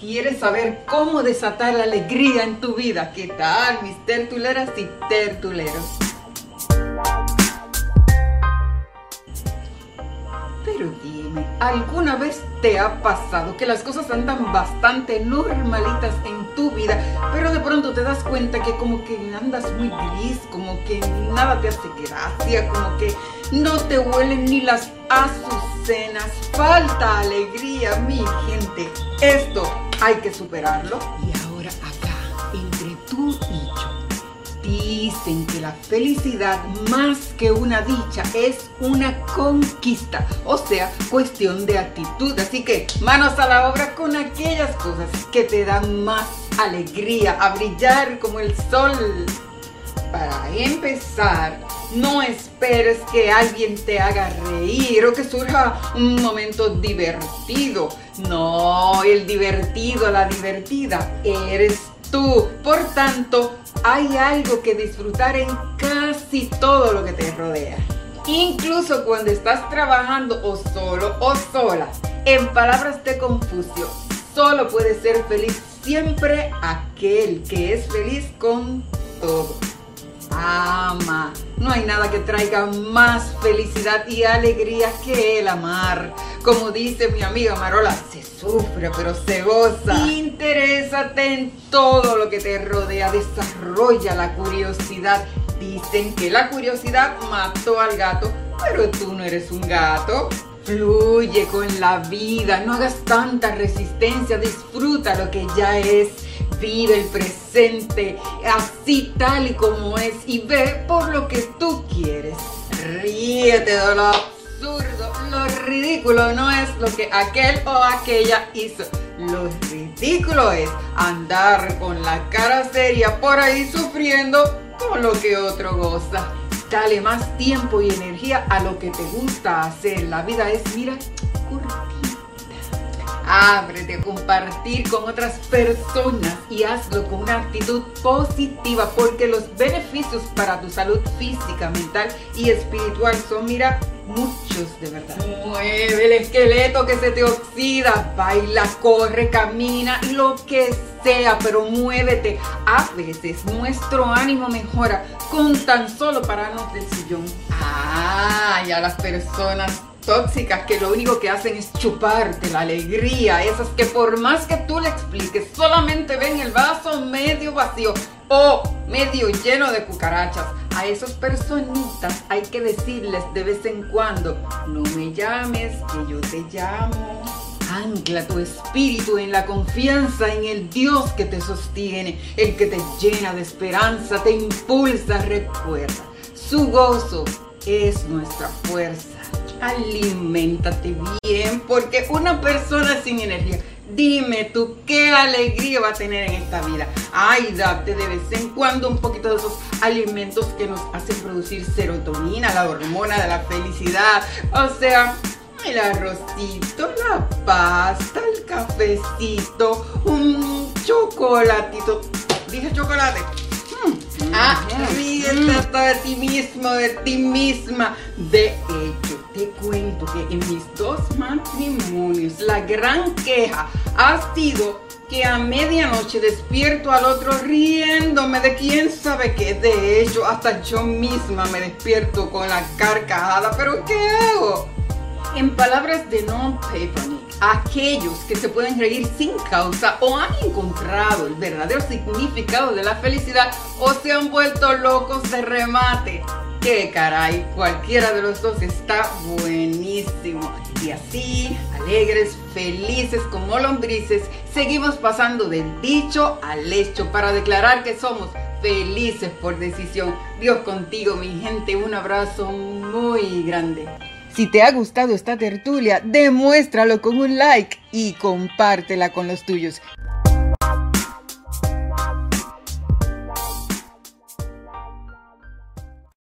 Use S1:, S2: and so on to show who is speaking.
S1: ¿Quieres saber cómo desatar la alegría en tu vida? ¿Qué tal, mis tertuleras y tertuleros? Pero dime, ¿alguna vez te ha pasado que las cosas andan bastante normalitas en tu vida, pero de pronto te das cuenta que como que andas muy gris, como que nada te hace gracia, como que no te huelen ni las azucenas, falta alegría, mi gente. Esto hay que superarlo. Y ahora acá, entre tú y yo, dicen que la felicidad más que una dicha es una conquista, o sea, cuestión de actitud. Así que manos a la obra con aquellas cosas que te dan más alegría, a brillar como el sol. Para empezar, no esperes que alguien te haga reír o que surja un momento divertido. No, el divertido, la divertida, eres tú. Por tanto, hay algo que disfrutar en casi todo lo que te rodea. Incluso cuando estás trabajando o solo o sola. En palabras de Confucio, solo puede ser feliz siempre aquel que es feliz con todo ama. No hay nada que traiga más felicidad y alegría que el amar. Como dice mi amiga Marola, se sufre pero se goza. Interésate en todo lo que te rodea, desarrolla la curiosidad. Dicen que la curiosidad mató al gato, pero tú no eres un gato. Fluye con la vida, no hagas tanta resistencia, disfruta lo que ya es vive el presente así tal y como es y ve por lo que tú quieres. Ríete de lo absurdo, lo ridículo no es lo que aquel o aquella hizo. Lo ridículo es andar con la cara seria por ahí sufriendo con lo que otro goza. Dale más tiempo y energía a lo que te gusta hacer. La vida es, mira, Ábrete compartir con otras personas y hazlo con una actitud positiva porque los beneficios para tu salud física, mental y espiritual son, mira, muchos de verdad. Mueve el esqueleto que se te oxida, baila, corre, camina, lo que sea, pero muévete. A veces nuestro ánimo mejora con tan solo pararnos del sillón. Ah, ya las personas tóxicas que lo único que hacen es chuparte la alegría, esas que por más que tú le expliques, solamente ven el vaso medio vacío o medio lleno de cucarachas. A esas personitas hay que decirles de vez en cuando, no me llames, que yo te llamo. Ancla tu espíritu en la confianza en el Dios que te sostiene, el que te llena de esperanza, te impulsa, recuerda. Su gozo es nuestra fuerza aliméntate bien, porque una persona sin energía, dime tú qué alegría va a tener en esta vida. Ay, date de vez en cuando un poquito de esos alimentos que nos hacen producir serotonina, la hormona de la felicidad. O sea, el arrocito, la pasta, el cafecito, un chocolatito. Dije chocolate. Mm. Ah, ríete de ti mismo, de ti misma. De hecho, te cuento que en mis dos matrimonios la gran queja ha sido que a medianoche despierto al otro riéndome de quién sabe qué. De hecho, hasta yo misma me despierto con la carcajada. ¿Pero qué hago? En palabras de Papernick, aquellos que se pueden reír sin causa o han encontrado el verdadero significado de la felicidad o se han vuelto locos de remate que caray, cualquiera de los dos está buenísimo. Y así, alegres, felices como lombrices, seguimos pasando del dicho al hecho para declarar que somos felices por decisión. Dios contigo, mi gente, un abrazo muy grande. Si te ha gustado esta tertulia, demuéstralo con un like y compártela con los tuyos.